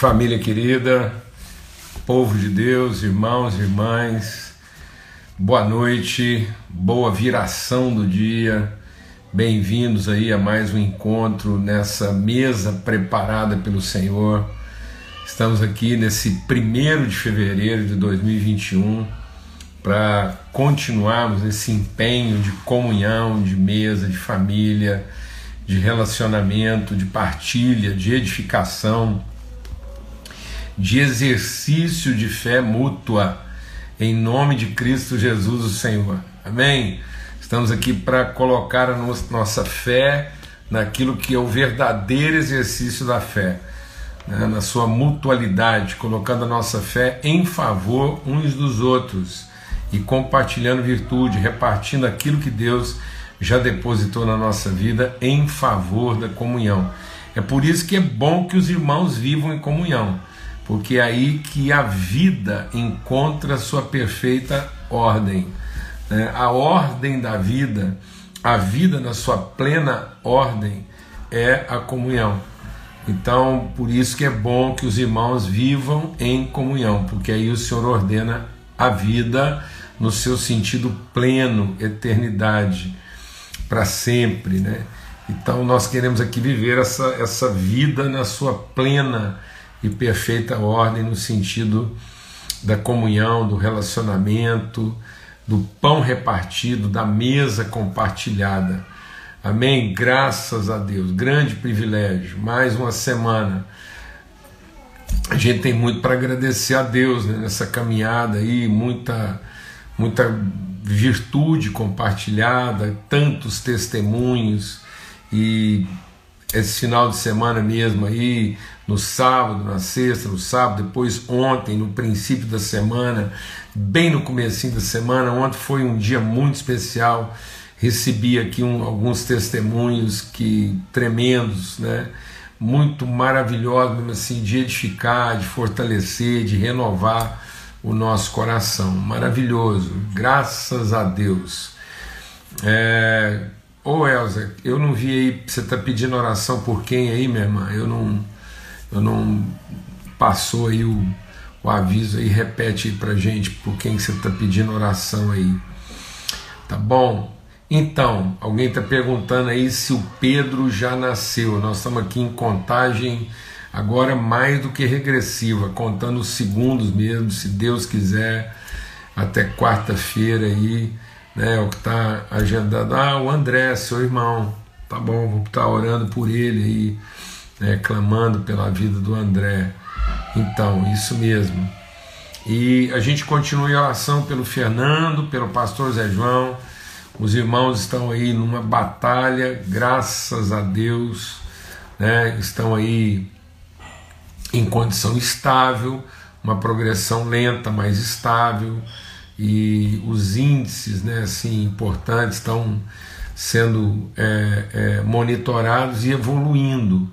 Família querida, povo de Deus, irmãos e irmãs, boa noite, boa viração do dia, bem-vindos aí a mais um encontro nessa mesa preparada pelo Senhor. Estamos aqui nesse primeiro de fevereiro de 2021 para continuarmos esse empenho de comunhão, de mesa, de família, de relacionamento, de partilha, de edificação de exercício de fé mútua, em nome de Cristo Jesus, o Senhor. Amém? Estamos aqui para colocar a nossa fé naquilo que é o verdadeiro exercício da fé, né? na sua mutualidade, colocando a nossa fé em favor uns dos outros e compartilhando virtude, repartindo aquilo que Deus já depositou na nossa vida em favor da comunhão. É por isso que é bom que os irmãos vivam em comunhão porque é aí que a vida encontra sua perfeita ordem. Né? A ordem da vida, a vida na sua plena ordem, é a comunhão. Então, por isso que é bom que os irmãos vivam em comunhão, porque aí o Senhor ordena a vida no seu sentido pleno, eternidade, para sempre, né? Então nós queremos aqui viver essa, essa vida na sua plena e perfeita ordem no sentido da comunhão, do relacionamento, do pão repartido, da mesa compartilhada. Amém? Graças a Deus, grande privilégio. Mais uma semana. A gente tem muito para agradecer a Deus né, nessa caminhada aí, muita, muita virtude compartilhada, tantos testemunhos e esse final de semana mesmo aí, no sábado, na sexta, no sábado, depois ontem, no princípio da semana, bem no comecinho da semana, ontem foi um dia muito especial, recebi aqui um, alguns testemunhos que tremendos, né? muito maravilhosos, assim, de edificar, de fortalecer, de renovar o nosso coração, maravilhoso, graças a Deus. É, Ô Elza, eu não vi aí, você está pedindo oração por quem aí, minha irmã? Eu não, eu não passou aí o, o aviso aí, repete aí pra gente por quem você está pedindo oração aí. Tá bom? Então, alguém está perguntando aí se o Pedro já nasceu. Nós estamos aqui em contagem agora mais do que regressiva, contando os segundos mesmo, se Deus quiser, até quarta-feira aí né, o que está agendado, ah, o André, seu irmão, tá bom, vou estar orando por ele aí, né, clamando pela vida do André. Então, isso mesmo. E a gente continua em oração pelo Fernando, pelo pastor Zé João. Os irmãos estão aí numa batalha, graças a Deus, né, estão aí em condição estável, uma progressão lenta, mas estável e os índices né, assim, importantes estão sendo é, é, monitorados e evoluindo,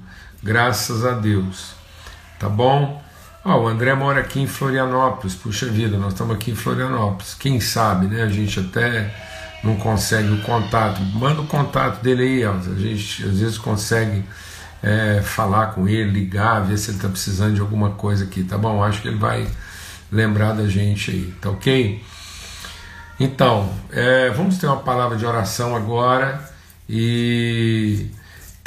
graças a Deus. Tá bom? O André mora aqui em Florianópolis, puxa vida, nós estamos aqui em Florianópolis. Quem sabe, né? A gente até não consegue o contato. Manda o contato dele aí, Elza. A gente às vezes consegue é, falar com ele, ligar, ver se ele está precisando de alguma coisa aqui, tá bom? Acho que ele vai lembrar da gente aí, tá ok? Então, é, vamos ter uma palavra de oração agora e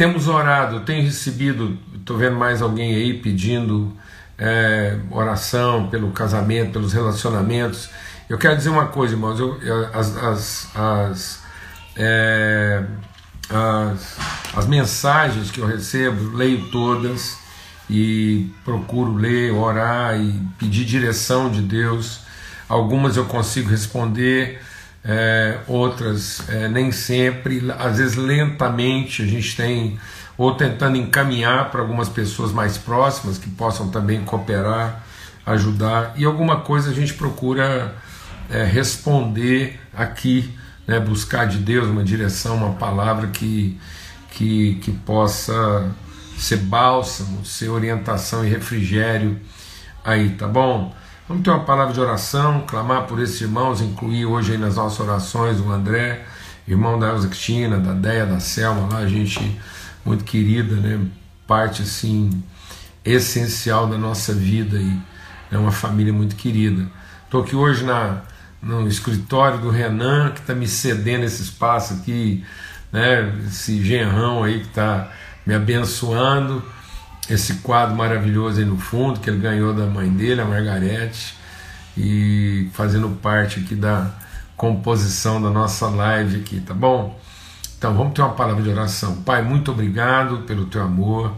temos orado, tenho recebido, estou vendo mais alguém aí pedindo é, oração pelo casamento, pelos relacionamentos. Eu quero dizer uma coisa, irmãos, eu, as, as, as, é, as, as mensagens que eu recebo, leio todas e procuro ler, orar e pedir direção de Deus Algumas eu consigo responder, é, outras é, nem sempre, às vezes lentamente a gente tem, ou tentando encaminhar para algumas pessoas mais próximas que possam também cooperar, ajudar, e alguma coisa a gente procura é, responder aqui, né, buscar de Deus uma direção, uma palavra que, que, que possa ser bálsamo, ser orientação e refrigério aí, tá bom? Vamos ter uma palavra de oração, clamar por esses irmãos, incluir hoje aí nas nossas orações o André, irmão da Elza Cristina, da Deia, da Selma, lá, gente muito querida, né? Parte assim essencial da nossa vida e é uma família muito querida. Estou aqui hoje na, no escritório do Renan, que está me cedendo esse espaço aqui, né, esse genrão aí que está me abençoando, esse quadro maravilhoso aí no fundo, que ele ganhou da mãe dele, a Margarete, e fazendo parte aqui da composição da nossa live aqui, tá bom? Então vamos ter uma palavra de oração. Pai, muito obrigado pelo teu amor.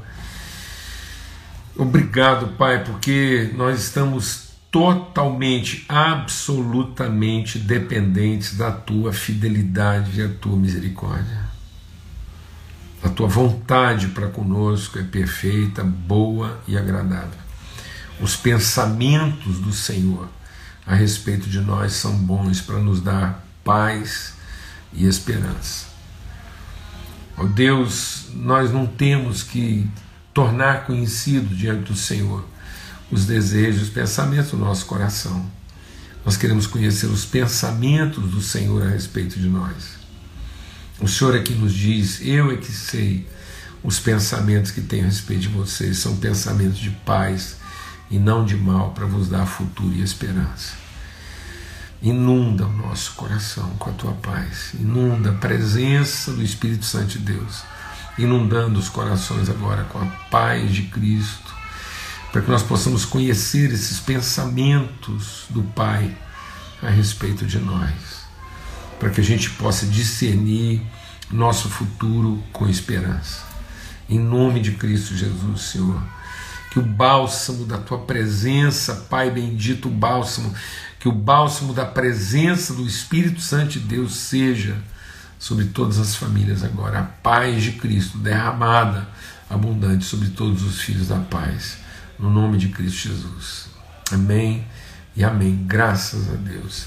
Obrigado, Pai, porque nós estamos totalmente, absolutamente dependentes da tua fidelidade e da tua misericórdia. A tua vontade para conosco é perfeita, boa e agradável. Os pensamentos do Senhor a respeito de nós são bons para nos dar paz e esperança. Ó oh Deus, nós não temos que tornar conhecido diante do Senhor os desejos, os pensamentos do nosso coração. Nós queremos conhecer os pensamentos do Senhor a respeito de nós. O Senhor é que nos diz, eu é que sei os pensamentos que tenho a respeito de vocês, são pensamentos de paz e não de mal, para vos dar futuro e esperança. Inunda o nosso coração com a tua paz, inunda a presença do Espírito Santo de Deus, inundando os corações agora com a paz de Cristo, para que nós possamos conhecer esses pensamentos do Pai a respeito de nós, para que a gente possa discernir nosso futuro com esperança. Em nome de Cristo Jesus, Senhor que o bálsamo da tua presença, Pai bendito, o bálsamo, que o bálsamo da presença do Espírito Santo de Deus seja sobre todas as famílias agora, a paz de Cristo derramada abundante sobre todos os filhos da paz, no nome de Cristo Jesus. Amém e amém. Graças a Deus.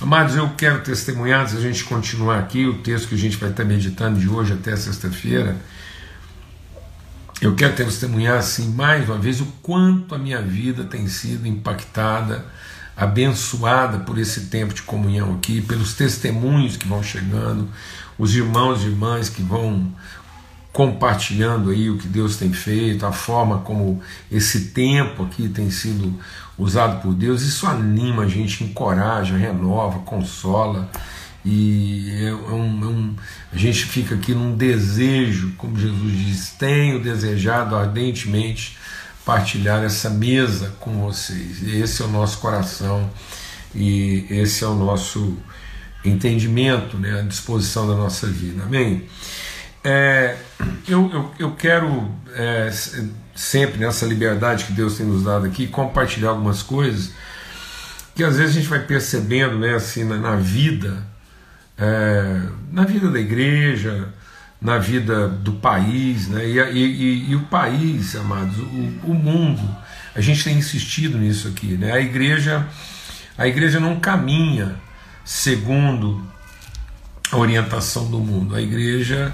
Amados, eu quero testemunhar, antes a gente continuar aqui, o texto que a gente vai estar meditando de hoje até sexta-feira eu quero testemunhar assim mais uma vez o quanto a minha vida tem sido impactada, abençoada por esse tempo de comunhão aqui, pelos testemunhos que vão chegando, os irmãos e irmãs que vão compartilhando aí o que Deus tem feito, a forma como esse tempo aqui tem sido usado por Deus, isso anima a gente, encoraja, renova, consola e é um, é um, a gente fica aqui num desejo, como Jesus diz, tenho desejado ardentemente partilhar essa mesa com vocês. Esse é o nosso coração e esse é o nosso entendimento, né, a disposição da nossa vida. Amém? É, eu, eu, eu quero é, sempre nessa liberdade que Deus tem nos dado aqui compartilhar algumas coisas que às vezes a gente vai percebendo né, assim, na, na vida é, na vida da igreja, na vida do país, né? e, e, e o país, amados, o, o, mundo, a gente tem insistido nisso aqui, né? a igreja, a igreja não caminha segundo a orientação do mundo, a igreja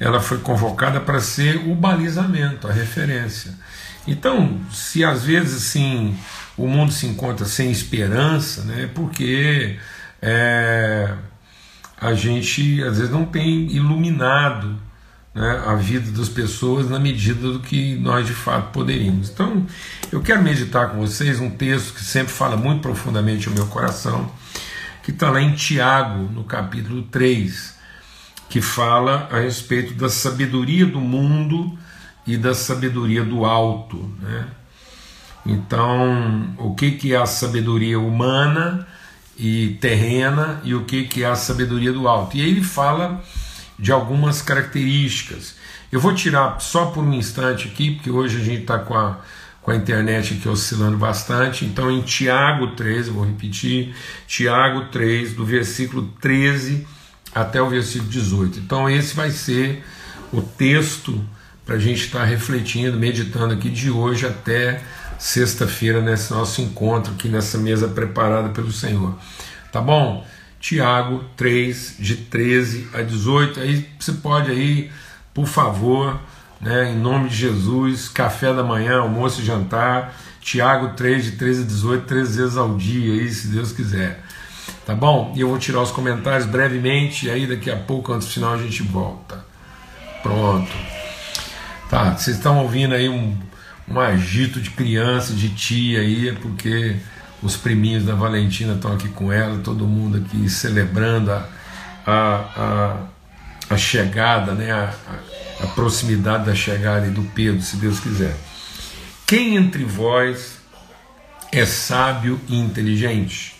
ela foi convocada para ser o balizamento, a referência. Então, se às vezes assim o mundo se encontra sem esperança, né, porque é, a gente às vezes não tem iluminado né, a vida das pessoas na medida do que nós de fato poderíamos. Então, eu quero meditar com vocês um texto que sempre fala muito profundamente ao meu coração, que está lá em Tiago, no capítulo 3, que fala a respeito da sabedoria do mundo e da sabedoria do alto. Né? Então, o que, que é a sabedoria humana? e terrena e o que, que é a sabedoria do alto. E aí ele fala de algumas características. Eu vou tirar só por um instante aqui, porque hoje a gente está com a, com a internet aqui oscilando bastante. Então, em Tiago 13, vou repetir, Tiago 3, do versículo 13 até o versículo 18. Então, esse vai ser o texto para a gente estar tá refletindo, meditando aqui de hoje até sexta-feira nesse nosso encontro aqui nessa mesa preparada pelo Senhor. Tá bom? Tiago 3, de 13 a 18. Aí você pode aí, por favor, né, em nome de Jesus, café da manhã, almoço e jantar. Tiago 3, de 13 a 18, três vezes ao dia, aí, se Deus quiser. Tá bom? E eu vou tirar os comentários brevemente, e aí daqui a pouco, antes do final, a gente volta. Pronto. Tá, vocês estão ouvindo aí um um agito de criança, de tia aí, é porque os priminhos da Valentina estão aqui com ela, todo mundo aqui celebrando a, a, a, a chegada, né, a, a, proximidade da chegada do Pedro, se Deus quiser. Quem entre vós é sábio e inteligente?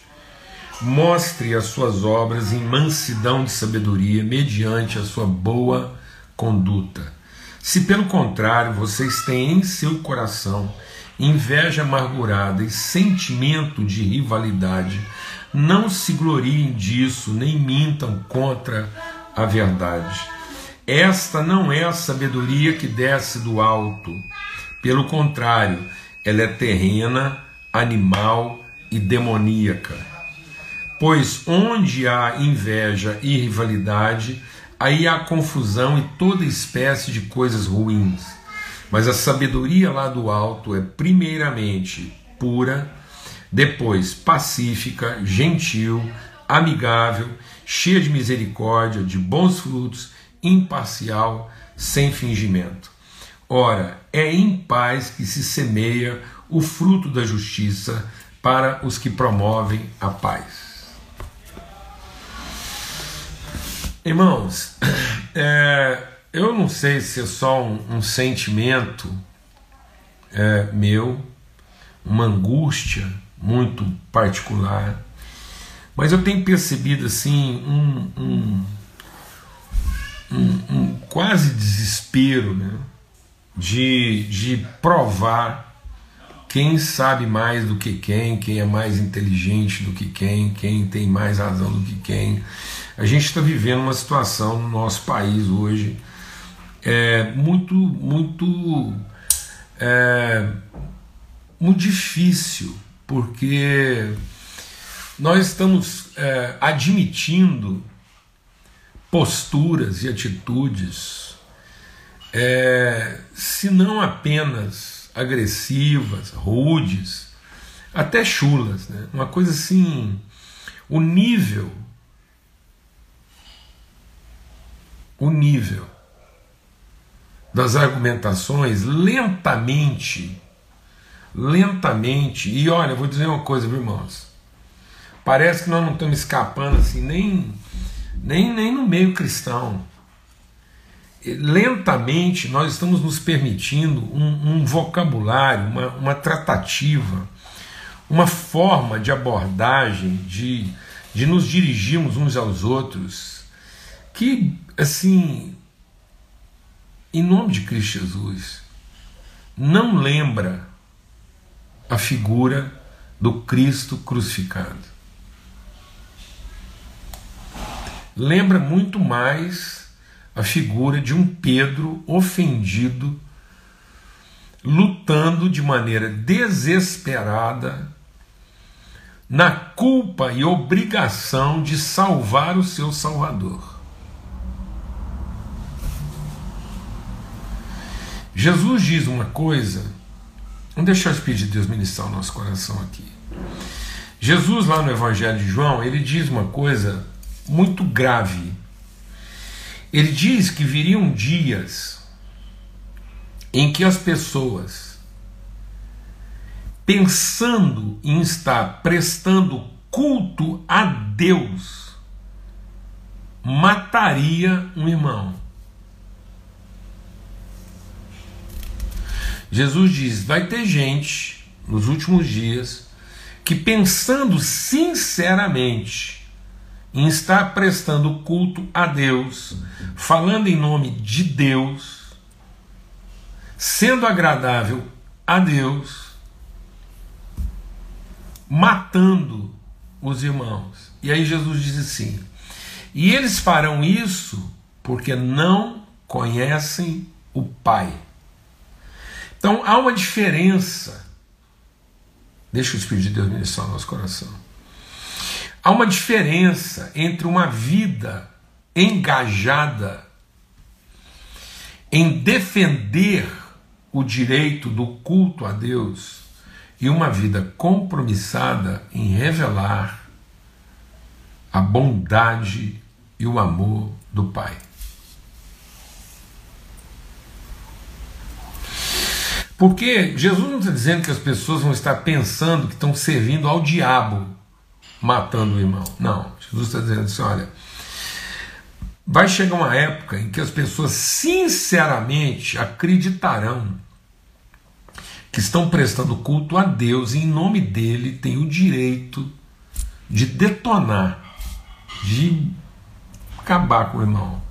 Mostre as suas obras em mansidão de sabedoria, mediante a sua boa conduta. Se pelo contrário vocês têm em seu coração inveja amargurada e sentimento de rivalidade, não se gloriem disso, nem mintam contra a verdade. Esta não é a sabedoria que desce do alto. Pelo contrário, ela é terrena, animal e demoníaca. Pois onde há inveja e rivalidade, aí há confusão e toda espécie de coisas ruins. Mas a sabedoria lá do alto é primeiramente pura, depois pacífica, gentil, amigável, cheia de misericórdia, de bons frutos, imparcial, sem fingimento. Ora, é em paz que se semeia o fruto da justiça para os que promovem a paz. Irmãos, é, eu não sei se é só um, um sentimento é, meu, uma angústia muito particular, mas eu tenho percebido assim um, um, um, um quase desespero né, de, de provar quem sabe mais do que quem, quem é mais inteligente do que quem, quem tem mais razão do que quem. A gente está vivendo uma situação no nosso país hoje é, muito, muito, é, muito difícil, porque nós estamos é, admitindo posturas e atitudes, é, se não apenas agressivas, rudes, até chulas, né? uma coisa assim, o nível o nível das argumentações lentamente, lentamente, e olha, vou dizer uma coisa, irmãos, parece que nós não estamos escapando assim, nem, nem, nem no meio cristão. Lentamente nós estamos nos permitindo um, um vocabulário, uma, uma tratativa, uma forma de abordagem, de, de nos dirigirmos uns aos outros, que assim, em nome de Cristo Jesus, não lembra a figura do Cristo crucificado. Lembra muito mais a figura de um Pedro ofendido, lutando de maneira desesperada na culpa e obrigação de salvar o seu Salvador. Jesus diz uma coisa, vamos deixar o Espírito de Deus ministrar o nosso coração aqui. Jesus, lá no Evangelho de João, ele diz uma coisa muito grave. Ele diz que viriam dias em que as pessoas, pensando em estar prestando culto a Deus, mataria um irmão. Jesus diz: vai ter gente nos últimos dias que, pensando sinceramente em estar prestando culto a Deus, falando em nome de Deus, sendo agradável a Deus, matando os irmãos. E aí Jesus diz assim: e eles farão isso porque não conhecem o Pai. Então há uma diferença. Deixa o Espírito de Deus ministrar o nosso coração. Há uma diferença entre uma vida engajada em defender o direito do culto a Deus e uma vida compromissada em revelar a bondade e o amor do Pai. Porque Jesus não está dizendo que as pessoas vão estar pensando que estão servindo ao diabo matando o irmão. Não. Jesus está dizendo assim: olha, vai chegar uma época em que as pessoas sinceramente acreditarão que estão prestando culto a Deus e em nome dele têm o direito de detonar, de acabar com o irmão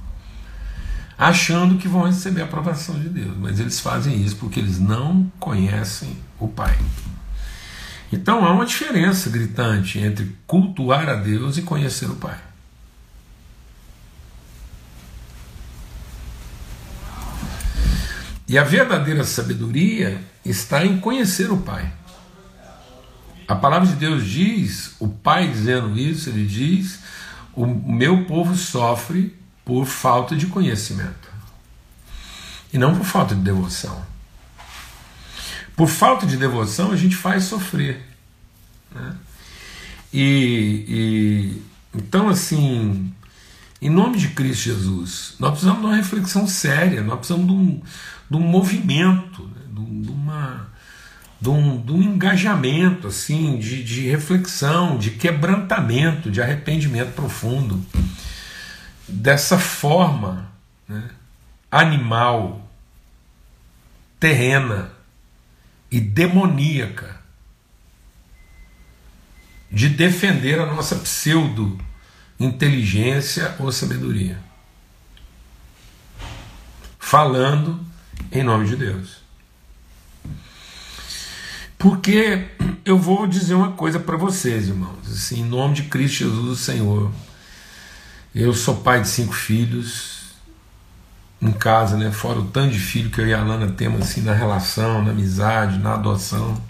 achando que vão receber a aprovação de Deus, mas eles fazem isso porque eles não conhecem o Pai. Então há uma diferença gritante entre cultuar a Deus e conhecer o Pai. E a verdadeira sabedoria está em conhecer o Pai. A palavra de Deus diz, o Pai dizendo isso, ele diz: o meu povo sofre por falta de conhecimento e não por falta de devoção. Por falta de devoção, a gente faz sofrer. Né? E, e, então, assim, em nome de Cristo Jesus, nós precisamos de uma reflexão séria, nós precisamos de um, de um movimento, né? de, de, uma, de, um, de um engajamento, assim, de, de reflexão, de quebrantamento, de arrependimento profundo dessa forma né, animal, terrena e demoníaca de defender a nossa pseudo inteligência ou sabedoria. Falando em nome de Deus. Porque eu vou dizer uma coisa para vocês, irmãos, assim, em nome de Cristo Jesus, o Senhor. Eu sou pai de cinco filhos em casa, né? Fora o tanto de filho que eu e a Lana temos assim na relação, na amizade, na adoção.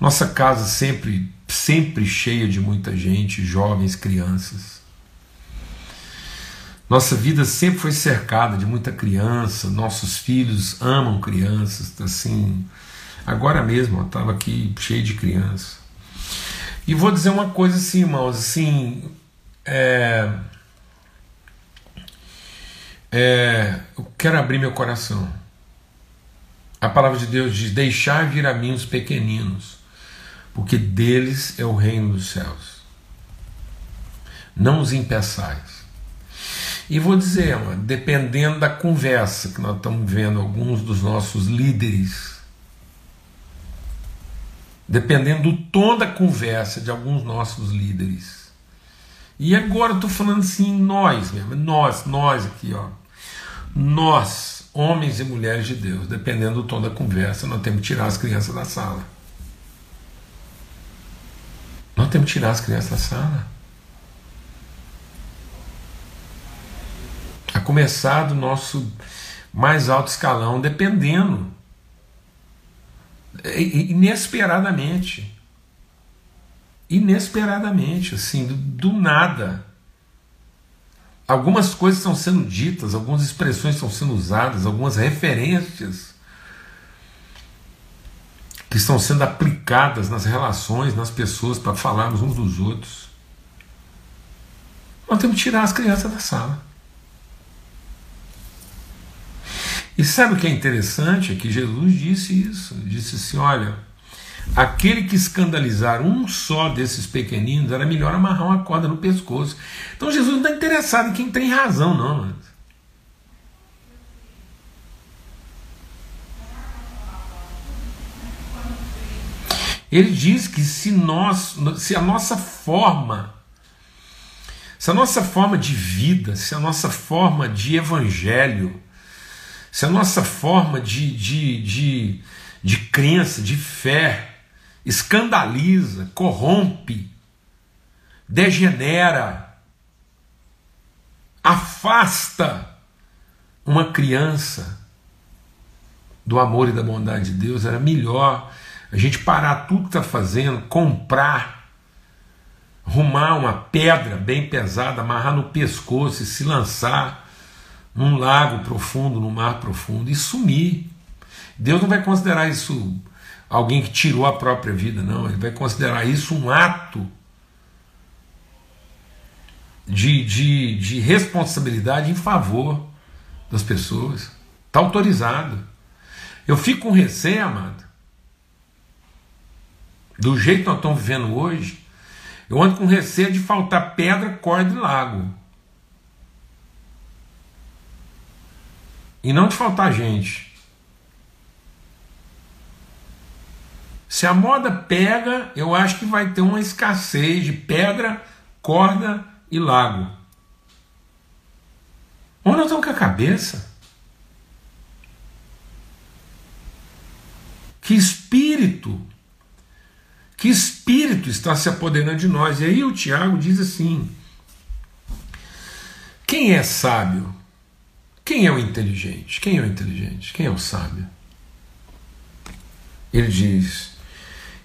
Nossa casa sempre, sempre cheia de muita gente, jovens, crianças. Nossa vida sempre foi cercada de muita criança, nossos filhos amam crianças, assim. Agora mesmo eu estava aqui cheio de criança. E vou dizer uma coisa assim, irmãos, assim, é, é, eu quero abrir meu coração. A palavra de Deus diz: Deixar vir a mim os pequeninos, porque deles é o reino dos céus. Não os impeçais. E vou dizer, dependendo da conversa que nós estamos vendo alguns dos nossos líderes, dependendo do tom da conversa de alguns nossos líderes. E agora eu estou falando assim, nós mesmo, nós, nós aqui, ó. Nós, homens e mulheres de Deus, dependendo do tom da conversa, nós temos que tirar as crianças da sala. Nós temos que tirar as crianças da sala. A começar do nosso mais alto escalão, dependendo. Inesperadamente. Inesperadamente, assim, do, do nada. Algumas coisas estão sendo ditas, algumas expressões estão sendo usadas, algumas referências que estão sendo aplicadas nas relações, nas pessoas, para falarmos uns dos outros. Nós temos que tirar as crianças da sala. E sabe o que é interessante? É que Jesus disse isso. Disse assim: olha aquele que escandalizar um só desses pequeninos, era melhor amarrar uma corda no pescoço. Então Jesus não está interessado em quem tem razão, não. Ele diz que se nós, se a nossa forma, se a nossa forma de vida, se a nossa forma de evangelho, se a nossa forma de, de, de, de crença, de fé, escandaliza, corrompe, degenera, afasta uma criança do amor e da bondade de Deus, era melhor a gente parar tudo que está fazendo, comprar, arrumar uma pedra bem pesada, amarrar no pescoço e se lançar num lago profundo, num mar profundo e sumir. Deus não vai considerar isso alguém que tirou a própria vida, não. Ele vai considerar isso um ato de, de, de responsabilidade em favor das pessoas. Está autorizado. Eu fico com receio, amado. Do jeito que nós estamos vivendo hoje, eu ando com receio de faltar pedra, corda e lago. E não de faltar gente. Se a moda pega, eu acho que vai ter uma escassez de pedra, corda e lago. Onde nós estamos com a cabeça? Que espírito, que espírito está se apoderando de nós? E aí o Tiago diz assim: quem é sábio? Quem é o inteligente? Quem é o inteligente? Quem é o sábio? Ele diz: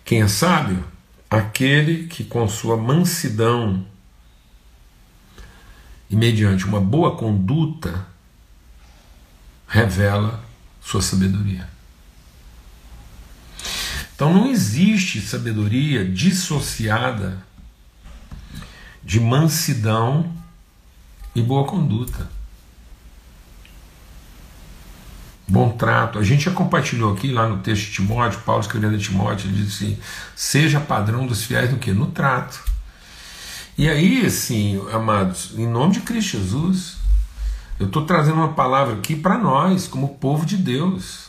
quem é sábio? Aquele que com sua mansidão e mediante uma boa conduta revela sua sabedoria. Então não existe sabedoria dissociada de mansidão e boa conduta. Bom trato. A gente já compartilhou aqui lá no texto de Timóteo, Paulo escrevendo a Timóteo, ele disse assim: seja padrão dos fiéis no que? No trato. E aí, assim, amados, em nome de Cristo Jesus, eu estou trazendo uma palavra aqui para nós, como povo de Deus.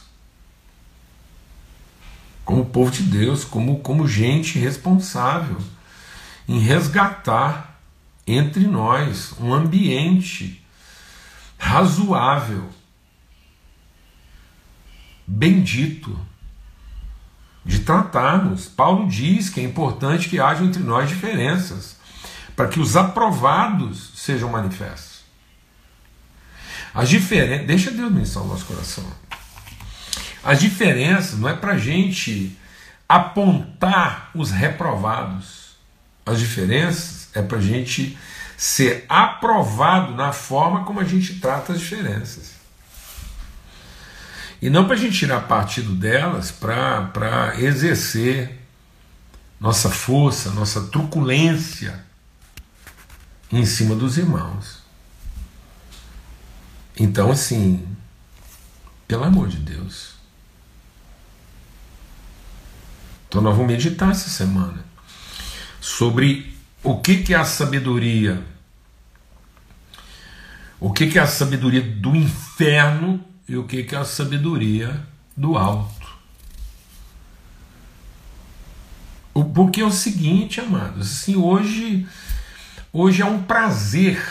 Como povo de Deus, como, como gente responsável em resgatar entre nós um ambiente razoável bendito de tratarmos. Paulo diz que é importante que haja entre nós diferenças, para que os aprovados sejam manifestos. As diferenças, deixa Deus ministrar o nosso coração. As diferenças não é para a gente apontar os reprovados. As diferenças é para a gente ser aprovado na forma como a gente trata as diferenças. E não para a gente tirar partido delas para exercer nossa força, nossa truculência em cima dos irmãos. Então, assim, pelo amor de Deus. Então, nós vamos meditar essa semana sobre o que, que é a sabedoria. O que, que é a sabedoria do inferno e o que é a sabedoria do alto. Porque é o seguinte, amados, assim, hoje, hoje é um prazer.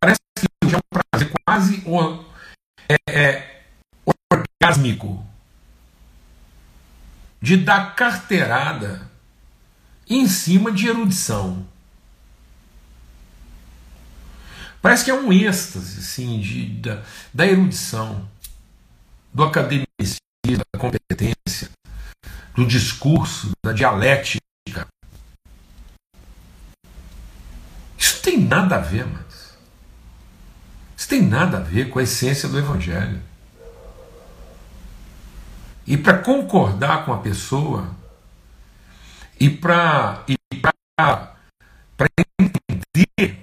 Parece que hoje é um prazer quase é, é, orgásmico de dar carteirada em cima de erudição. Parece que é um êxtase assim, de, da, da erudição, do academicismo, da competência, do discurso, da dialética. Isso tem nada a ver, mas isso tem nada a ver com a essência do Evangelho. E para concordar com a pessoa, e para e entender a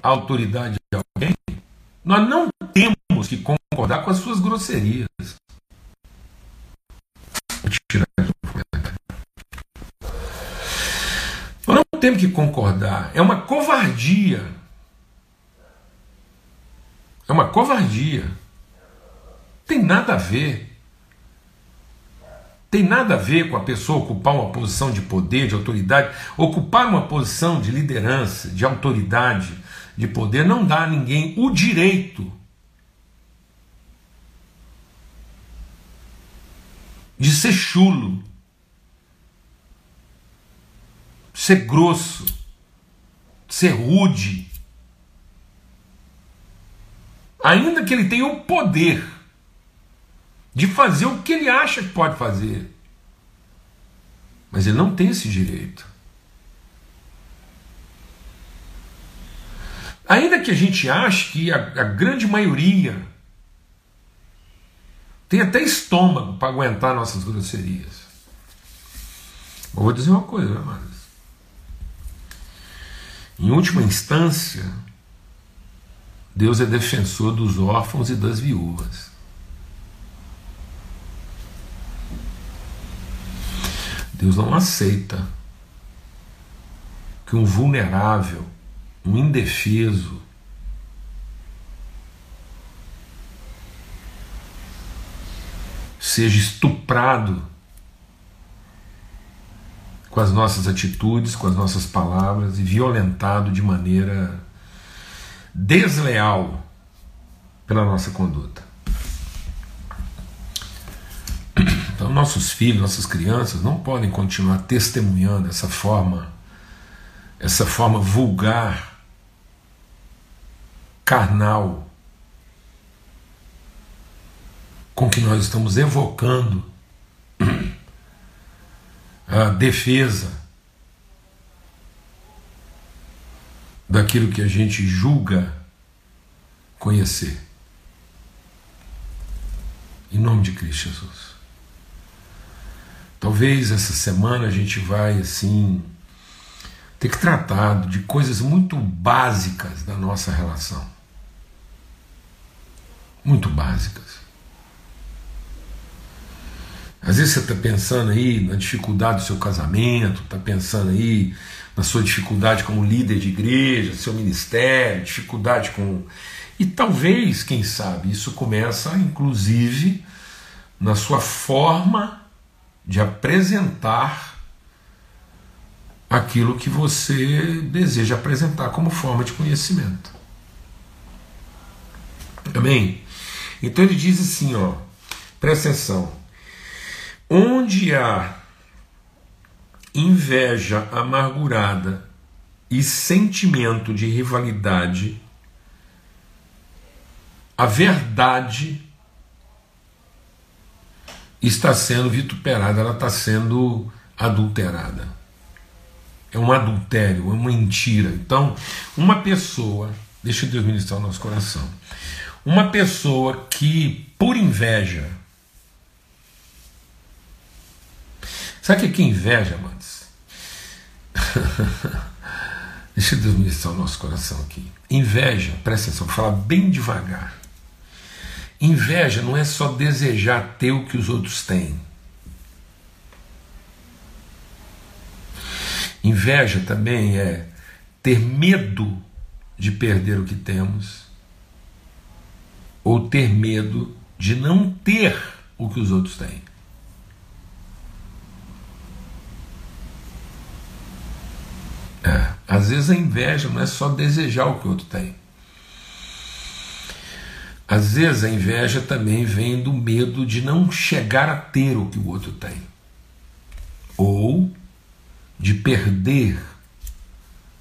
autoridade de alguém, nós não temos que concordar com as suas grosserias. Vou tirar Nós não temos que concordar. É uma covardia. É uma covardia. Tem nada a ver. Tem nada a ver com a pessoa ocupar uma posição de poder, de autoridade, ocupar uma posição de liderança, de autoridade, de poder, não dá a ninguém o direito de ser chulo, ser grosso, ser rude. Ainda que ele tenha o poder de fazer o que ele acha que pode fazer. Mas ele não tem esse direito. Ainda que a gente ache que a, a grande maioria tem até estômago para aguentar nossas grosserias. Eu vou dizer uma coisa, né, amados. Em última instância, Deus é defensor dos órfãos e das viúvas. Deus não aceita que um vulnerável um indefeso, seja estuprado com as nossas atitudes, com as nossas palavras e violentado de maneira desleal pela nossa conduta. Então, nossos filhos, nossas crianças não podem continuar testemunhando essa forma, essa forma vulgar, carnal, com que nós estamos evocando a defesa daquilo que a gente julga conhecer. Em nome de Cristo Jesus. Talvez essa semana a gente vai assim ter que tratar de coisas muito básicas da nossa relação. Muito básicas. Às vezes você está pensando aí na dificuldade do seu casamento, está pensando aí na sua dificuldade como líder de igreja, seu ministério, dificuldade com. E talvez, quem sabe, isso começa inclusive na sua forma de apresentar aquilo que você deseja apresentar como forma de conhecimento. Amém? Então ele diz assim, ó, presta atenção. Onde há inveja amargurada e sentimento de rivalidade, a verdade está sendo vituperada, ela está sendo adulterada. É um adultério, é uma mentira. Então, uma pessoa, deixa Deus ministrar o nosso coração, uma pessoa que, por inveja, Sabe o que é inveja, amados? Deixa Deus ministrar o nosso coração aqui. Inveja, presta atenção, vou falar bem devagar. Inveja não é só desejar ter o que os outros têm. Inveja também é ter medo de perder o que temos, ou ter medo de não ter o que os outros têm. É, às vezes a inveja não é só desejar o que o outro tem. Às vezes a inveja também vem do medo de não chegar a ter o que o outro tem. Ou de perder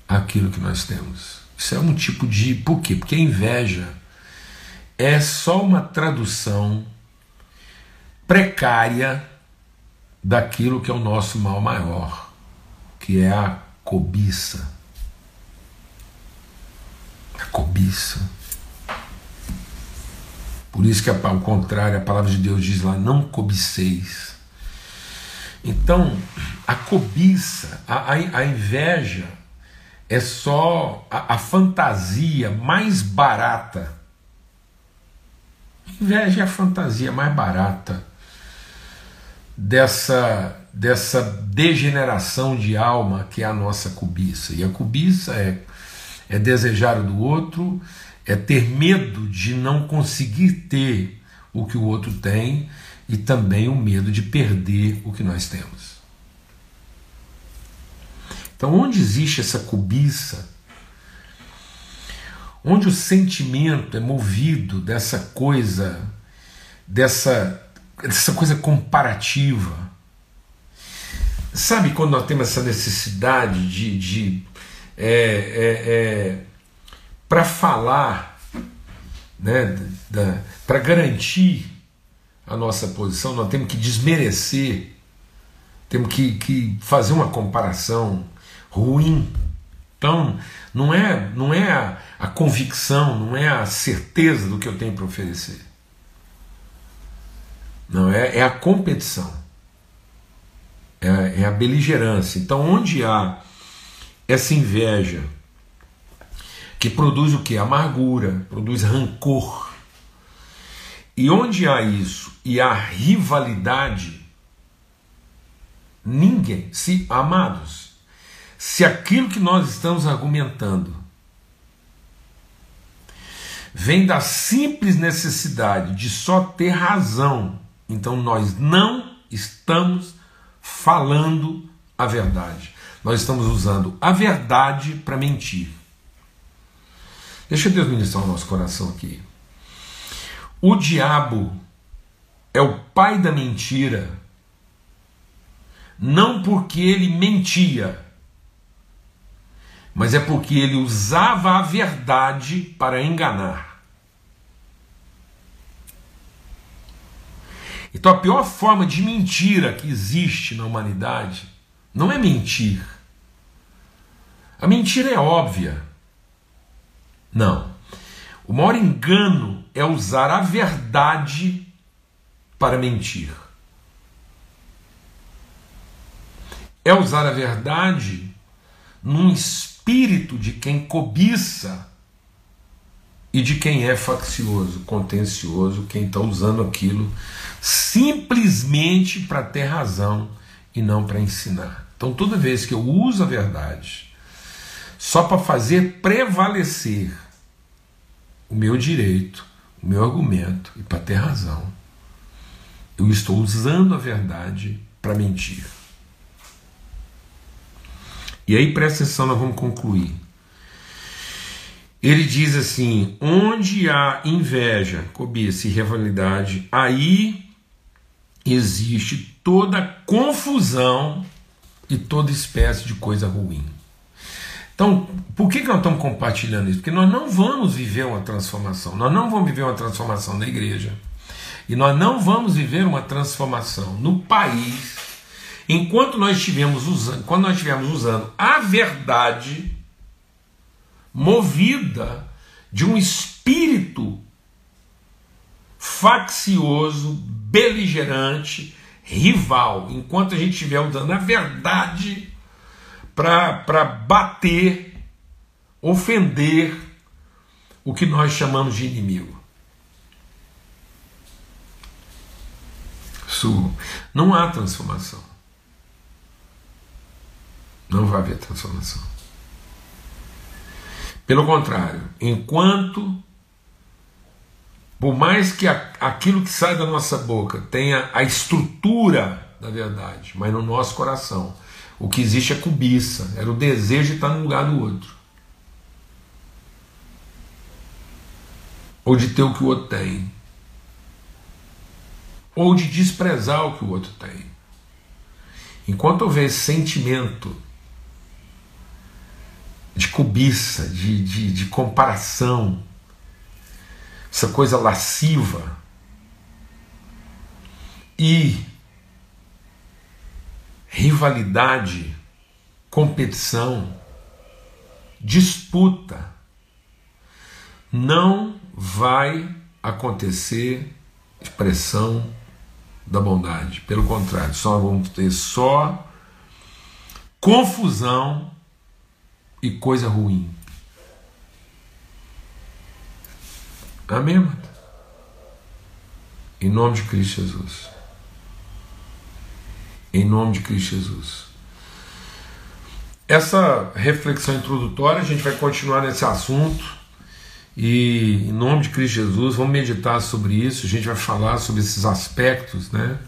aquilo que nós temos. Isso é um tipo de. Por quê? Porque a inveja é só uma tradução precária daquilo que é o nosso mal maior, que é a cobiça. A cobiça. Por isso que ao contrário, a palavra de Deus diz lá: não cobiceis. Então, a cobiça, a, a, a inveja, é só a, a, fantasia mais barata. Inveja é a fantasia mais barata dessa dessa degeneração de alma que é a nossa cobiça. E a cobiça é, é desejar o do outro, é ter medo de não conseguir ter o que o outro tem e também o medo de perder o que nós temos. Então, onde existe essa cobiça, onde o sentimento é movido dessa coisa, dessa, dessa coisa comparativa, Sabe quando nós temos essa necessidade de, de é, é, é, para falar, né, para garantir a nossa posição, nós temos que desmerecer, temos que, que fazer uma comparação ruim. Então, não é, não é a, a convicção, não é a certeza do que eu tenho para oferecer. Não, é, é a competição é, é a beligerância. Então, onde há essa inveja que produz o que? Amargura, produz rancor. E onde há isso e há rivalidade, Ninguém. Se, amados, se aquilo que nós estamos argumentando vem da simples necessidade de só ter razão, então nós não estamos falando a verdade. Nós estamos usando a verdade para mentir. Deixa Deus ministrar o nosso coração aqui. O diabo é o pai da mentira, não porque ele mentia, mas é porque ele usava a verdade para enganar. Então a pior forma de mentira que existe na humanidade não é mentir. A mentira é óbvia. Não. O maior engano é usar a verdade para mentir. É usar a verdade num espírito de quem cobiça e de quem é faccioso, contencioso, quem está usando aquilo simplesmente para ter razão e não para ensinar. Então, toda vez que eu uso a verdade só para fazer prevalecer o meu direito, o meu argumento e para ter razão, eu estou usando a verdade para mentir. E aí, presta atenção, nós vamos concluir. Ele diz assim: onde há inveja, cobiça e rivalidade, aí existe toda confusão e toda espécie de coisa ruim. Então, por que, que nós estamos compartilhando isso? Porque nós não vamos viver uma transformação, nós não vamos viver uma transformação na igreja, e nós não vamos viver uma transformação no país enquanto nós estivermos usando, quando nós estivermos usando a verdade movida de um espírito faccioso, beligerante, rival, enquanto a gente estiver usando a verdade para bater, ofender o que nós chamamos de inimigo. Isso não há transformação. Não vai haver transformação. Pelo contrário, enquanto, por mais que aquilo que sai da nossa boca tenha a estrutura da verdade, mas no nosso coração, o que existe é cobiça, era o desejo de estar no lugar do outro. Ou de ter o que o outro tem ou de desprezar o que o outro tem. Enquanto houver sentimento de cobiça, de, de, de comparação, essa coisa lasciva, e rivalidade, competição, disputa, não vai acontecer expressão da bondade. Pelo contrário, só vamos ter só confusão e coisa ruim. Amém? Em nome de Cristo Jesus. Em nome de Cristo Jesus. Essa reflexão introdutória, a gente vai continuar nesse assunto e em nome de Cristo Jesus, vamos meditar sobre isso. A gente vai falar sobre esses aspectos, né?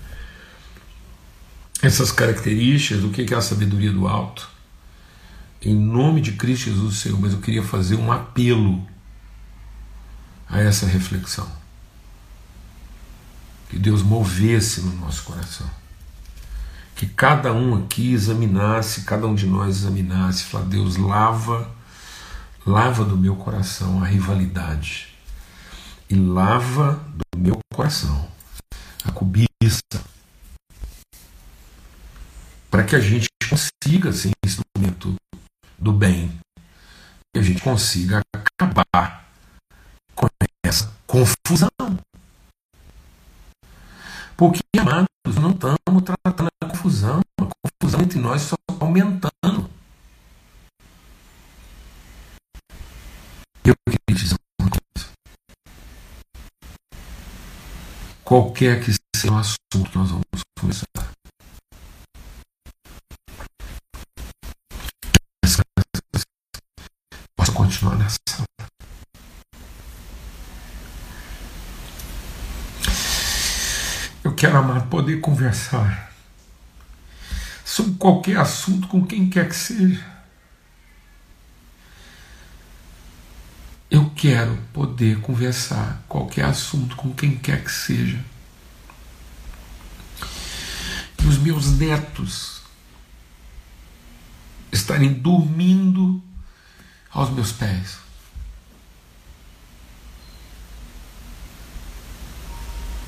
Essas características do que é a sabedoria do alto. Em nome de Cristo Jesus, Senhor, mas eu queria fazer um apelo a essa reflexão. Que Deus movesse no nosso coração. Que cada um aqui examinasse, cada um de nós examinasse, falar, Deus lava lava do meu coração a rivalidade e lava do meu coração a cobiça, para que a gente consiga ser instrumento do bem, que a gente consiga acabar com essa confusão. Porque, amados, não estamos tratando a confusão, a confusão entre nós só está aumentando. Eu queria dizer uma coisa. Qualquer que seja o assunto que nós vamos começar, continuar nessa. Eu quero, amar poder conversar sobre qualquer assunto com quem quer que seja. Eu quero poder conversar qualquer assunto com quem quer que seja. E os meus netos estarem dormindo aos meus pés.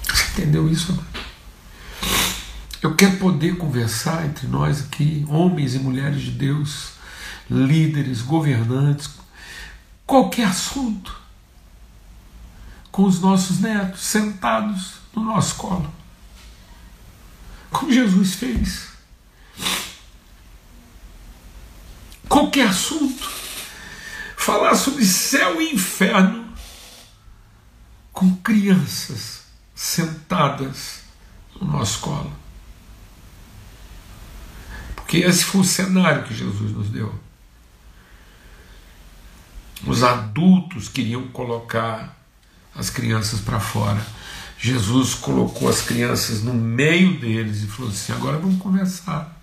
Você entendeu isso? Eu quero poder conversar entre nós aqui, homens e mulheres de Deus, líderes, governantes, qualquer assunto, com os nossos netos sentados no nosso colo, como Jesus fez. Qualquer assunto, falar sobre céu e inferno com crianças sentadas no nosso colo. Porque esse foi o cenário que Jesus nos deu. Os adultos queriam colocar as crianças para fora. Jesus colocou as crianças no meio deles e falou assim: agora vamos conversar.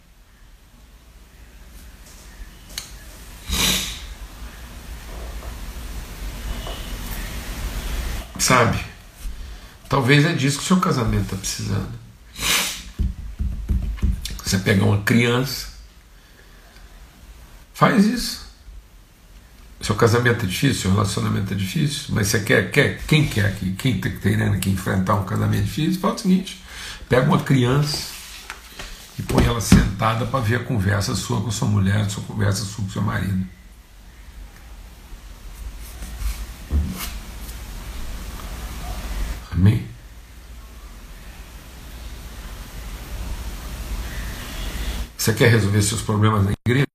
Sabe? Talvez é disso que o seu casamento está precisando. Você pegar uma criança, faz isso. Seu casamento é difícil, seu relacionamento é difícil, mas você quer, quer quem quer aqui, quem está querendo aqui enfrentar um casamento difícil, fala o seguinte: pega uma criança e põe ela sentada para ver a conversa sua com sua mulher, a sua conversa sua com seu marido. Amém? Você quer resolver seus problemas na igreja?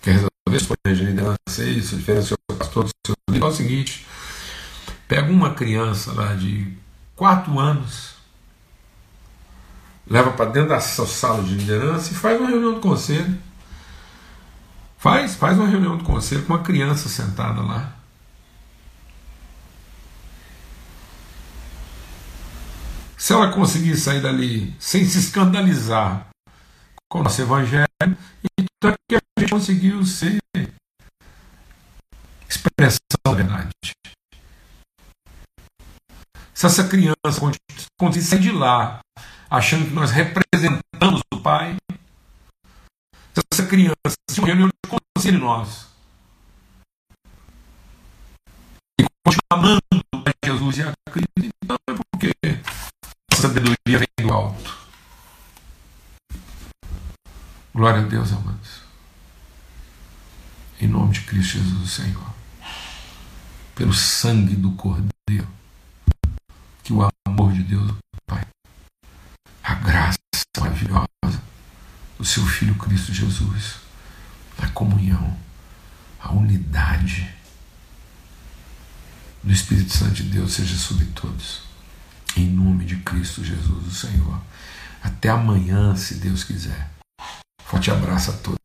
Quer resolver seus problemas de liderança? Isso, diferença do seu pastor, do seu líder? É o seguinte: pega uma criança lá de 4 anos, leva para dentro da sua sala de liderança e faz uma reunião do conselho. Faz, faz uma reunião do conselho com uma criança sentada lá. Se ela conseguir sair dali sem se escandalizar com o nosso evangelho, então é que a gente conseguiu ser expressão da verdade. Se essa criança conseguir sair de lá achando que nós representamos o Pai, se essa criança se uma reunião de conselho nós e continuar amando a Jesus e a Cristo, então é sabedoria vem do alto. Glória a Deus, amados. Em nome de Cristo Jesus, Senhor. Pelo sangue do Cordeiro. Que o amor de Deus, Pai. A graça maravilhosa do seu Filho Cristo Jesus. A comunhão. A unidade do Espírito Santo de Deus seja sobre todos em nome de Cristo Jesus, o Senhor. Até amanhã, se Deus quiser. Forte abraço a todos.